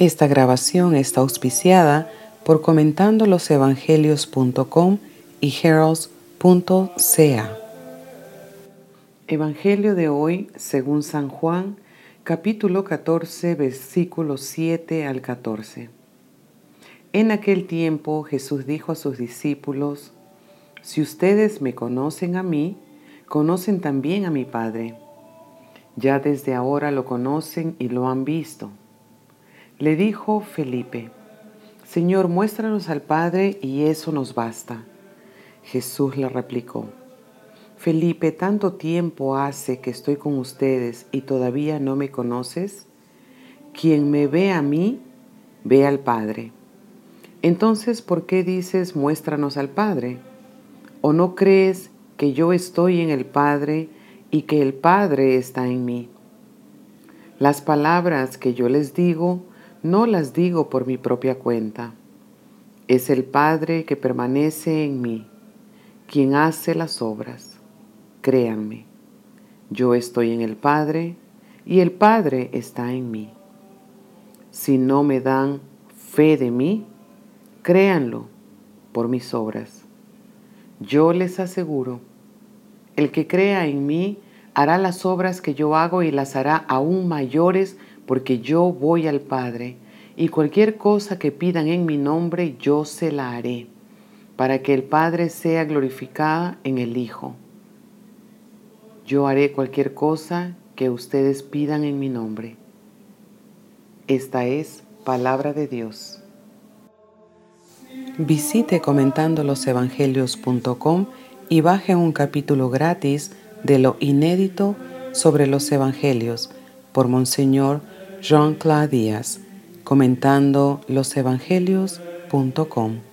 Esta grabación está auspiciada por comentandolosevangelios.com y heralds.ca. Evangelio de hoy según San Juan, capítulo 14, versículos 7 al 14. En aquel tiempo Jesús dijo a sus discípulos, Si ustedes me conocen a mí, conocen también a mi Padre. Ya desde ahora lo conocen y lo han visto. Le dijo Felipe, Señor, muéstranos al Padre y eso nos basta. Jesús le replicó, Felipe, ¿tanto tiempo hace que estoy con ustedes y todavía no me conoces? Quien me ve a mí, ve al Padre. Entonces, ¿por qué dices, muéstranos al Padre? ¿O no crees que yo estoy en el Padre y que el Padre está en mí? Las palabras que yo les digo, no las digo por mi propia cuenta. Es el Padre que permanece en mí, quien hace las obras. Créanme, yo estoy en el Padre y el Padre está en mí. Si no me dan fe de mí, créanlo por mis obras. Yo les aseguro, el que crea en mí hará las obras que yo hago y las hará aún mayores porque yo voy al Padre, y cualquier cosa que pidan en mi nombre, yo se la haré, para que el Padre sea glorificada en el Hijo. Yo haré cualquier cosa que ustedes pidan en mi nombre. Esta es palabra de Dios. Visite comentandolosevangelios.com y baje un capítulo gratis de lo inédito sobre los evangelios por Monseñor Jean-Claude Díaz, comentando losevangelios.com.